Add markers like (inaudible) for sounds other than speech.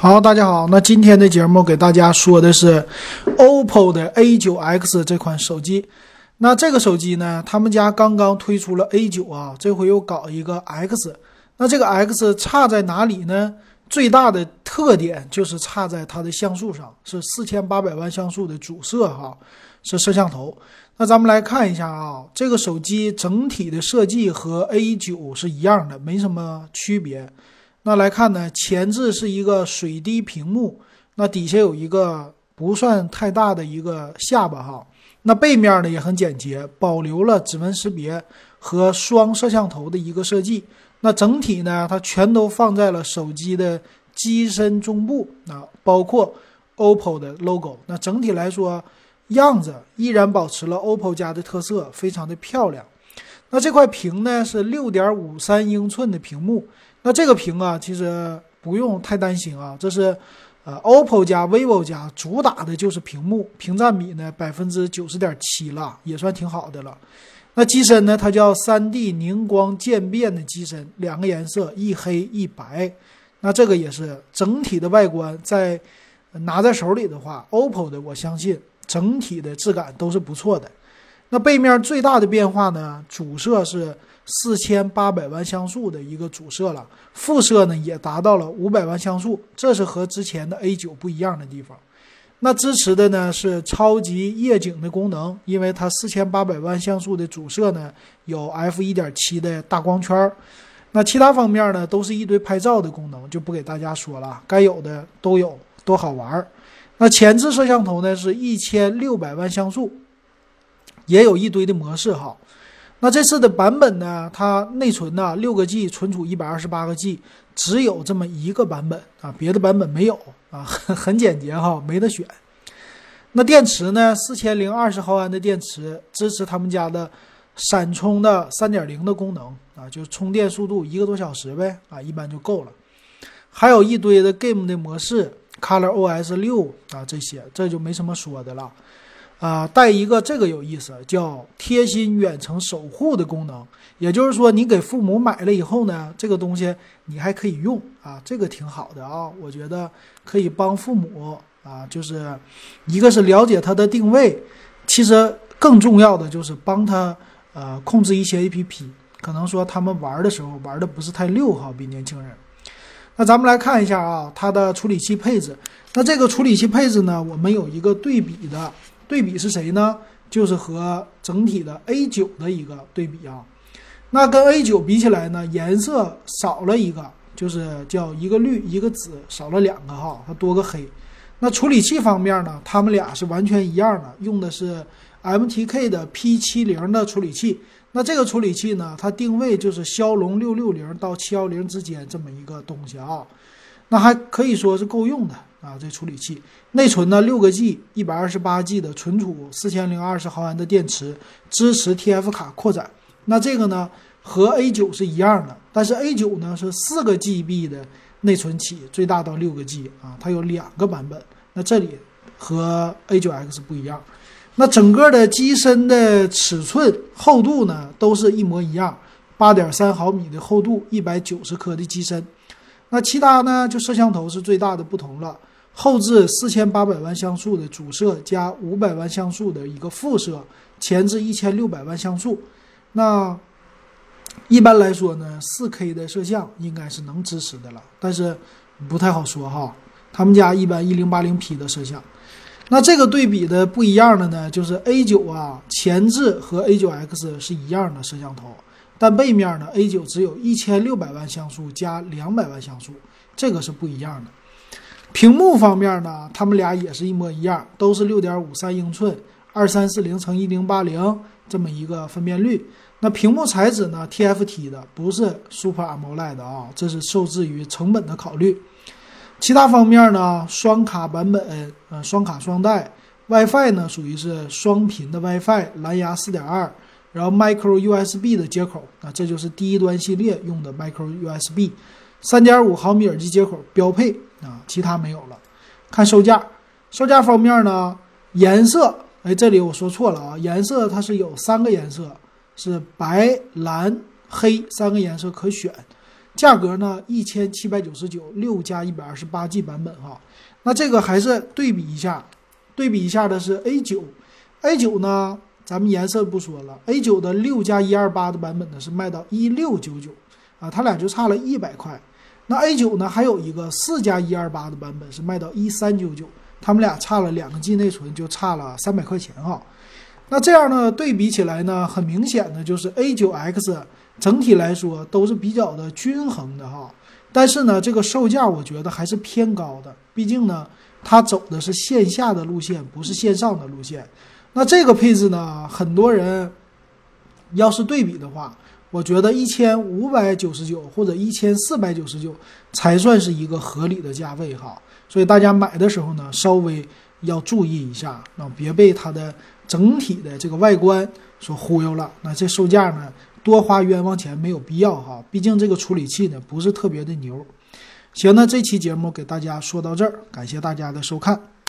好，大家好，那今天的节目给大家说的是 OPPO 的 A9X 这款手机。那这个手机呢，他们家刚刚推出了 A9 啊，这回又搞一个 X。那这个 X 差在哪里呢？最大的特点就是差在它的像素上，是四千八百万像素的主摄哈，是摄像头。那咱们来看一下啊，这个手机整体的设计和 A9 是一样的，没什么区别。那来看呢，前置是一个水滴屏幕，那底下有一个不算太大的一个下巴哈。那背面呢也很简洁，保留了指纹识别和双摄像头的一个设计。那整体呢，它全都放在了手机的机身中部啊，包括 OPPO 的 logo。那整体来说，样子依然保持了 OPPO 家的特色，非常的漂亮。那这块屏呢是六点五三英寸的屏幕。那这个屏啊，其实不用太担心啊，这是，呃，OPPO 加 vivo 加主打的就是屏幕，屏占比呢百分之九十点七了，也算挺好的了。那机身呢，它叫三 D 凝光渐变的机身，两个颜色，一黑一白。那这个也是整体的外观，在拿在手里的话，OPPO 的我相信整体的质感都是不错的。那背面最大的变化呢，主摄是。四千八百万像素的一个主摄了，副摄呢也达到了五百万像素，这是和之前的 A 九不一样的地方。那支持的呢是超级夜景的功能，因为它四千八百万像素的主摄呢有 F 一点七的大光圈。那其他方面呢都是一堆拍照的功能，就不给大家说了，该有的都有，多好玩儿。那前置摄像头呢是一千六百万像素，也有一堆的模式哈。那这次的版本呢？它内存呢六个 G，存储一百二十八个 G，只有这么一个版本啊，别的版本没有啊，很 (laughs) 很简洁哈，没得选。那电池呢？四千零二十毫安的电池，支持他们家的闪充的三点零的功能啊，就充电速度一个多小时呗啊，一般就够了。还有一堆的 Game 的模式，Color OS 六啊，这些这就没什么说的了。啊，带一个这个有意思，叫贴心远程守护的功能。也就是说，你给父母买了以后呢，这个东西你还可以用啊，这个挺好的啊。我觉得可以帮父母啊，就是一个是了解他的定位，其实更重要的就是帮他呃控制一些 A P P。可能说他们玩的时候玩的不是太溜哈，比年轻人。那咱们来看一下啊，它的处理器配置。那这个处理器配置呢，我们有一个对比的。对比是谁呢？就是和整体的 A9 的一个对比啊。那跟 A9 比起来呢，颜色少了一个，就是叫一个绿一个紫，少了两个哈，它多个黑。那处理器方面呢，它们俩是完全一样的，用的是 MTK 的 P70 的处理器。那这个处理器呢，它定位就是骁龙六六零到七幺零之间这么一个东西啊。那还可以说是够用的。啊，这处理器内存呢，六个 G，一百二十八 G 的存储，四千零二十毫安的电池，支持 TF 卡扩展。那这个呢，和 A 九是一样的，但是 A 九呢是四个 GB 的内存起，最大到六个 G 啊，它有两个版本。那这里和 A 九 X 不一样。那整个的机身的尺寸厚度呢，都是一模一样，八点三毫米的厚度，一百九十克的机身。那其他呢，就摄像头是最大的不同了。后置四千八百万像素的主摄加五百万像素的一个副摄，前置一千六百万像素。那一般来说呢，四 K 的摄像应该是能支持的了，但是不太好说哈。他们家一般一零八零 P 的摄像。那这个对比的不一样的呢，就是 A 九啊，前置和 A 九 X 是一样的摄像头，但背面呢，A 九只有一千六百万像素加两百万像素，这个是不一样的。屏幕方面呢，他们俩也是一模一样，都是六点五三英寸，二三四零乘一零八零这么一个分辨率。那屏幕材质呢，TFT 的，不是 Super AMOLED 的啊，这是受制于成本的考虑。其他方面呢，双卡版本，呃，双卡双待，WiFi 呢属于是双频的 WiFi，蓝牙四点二，然后 Micro USB 的接口，啊，这就是低端系列用的 Micro USB。三点五毫米耳机接口标配啊，其他没有了。看售价，售价方面呢，颜色，哎，这里我说错了啊，颜色它是有三个颜色，是白、蓝、黑三个颜色可选。价格呢一千七百九十九，六加一百二十八 G 版本哈。那这个还是对比一下，对比一下的是 A 九，A 九呢，咱们颜色不说了，A 九的六加一二八的版本呢是卖到一六九九啊，它俩就差了一百块。那 A 九呢还有一个四加一二八的版本是卖到一三九九，他们俩差了两个 G 内存，就差了三百块钱哈。那这样呢对比起来呢，很明显的就是 A 九 X 整体来说都是比较的均衡的哈。但是呢，这个售价我觉得还是偏高的，毕竟呢，它走的是线下的路线，不是线上的路线。那这个配置呢，很多人要是对比的话，我觉得一千五百九十九或者一千四百九十九才算是一个合理的价位哈。所以大家买的时候呢，稍微要注意一下，那别被它的整体的这个外观所忽悠了。那这售价呢？多花冤枉钱没有必要哈，毕竟这个处理器呢不是特别的牛。行，那这期节目给大家说到这儿，感谢大家的收看。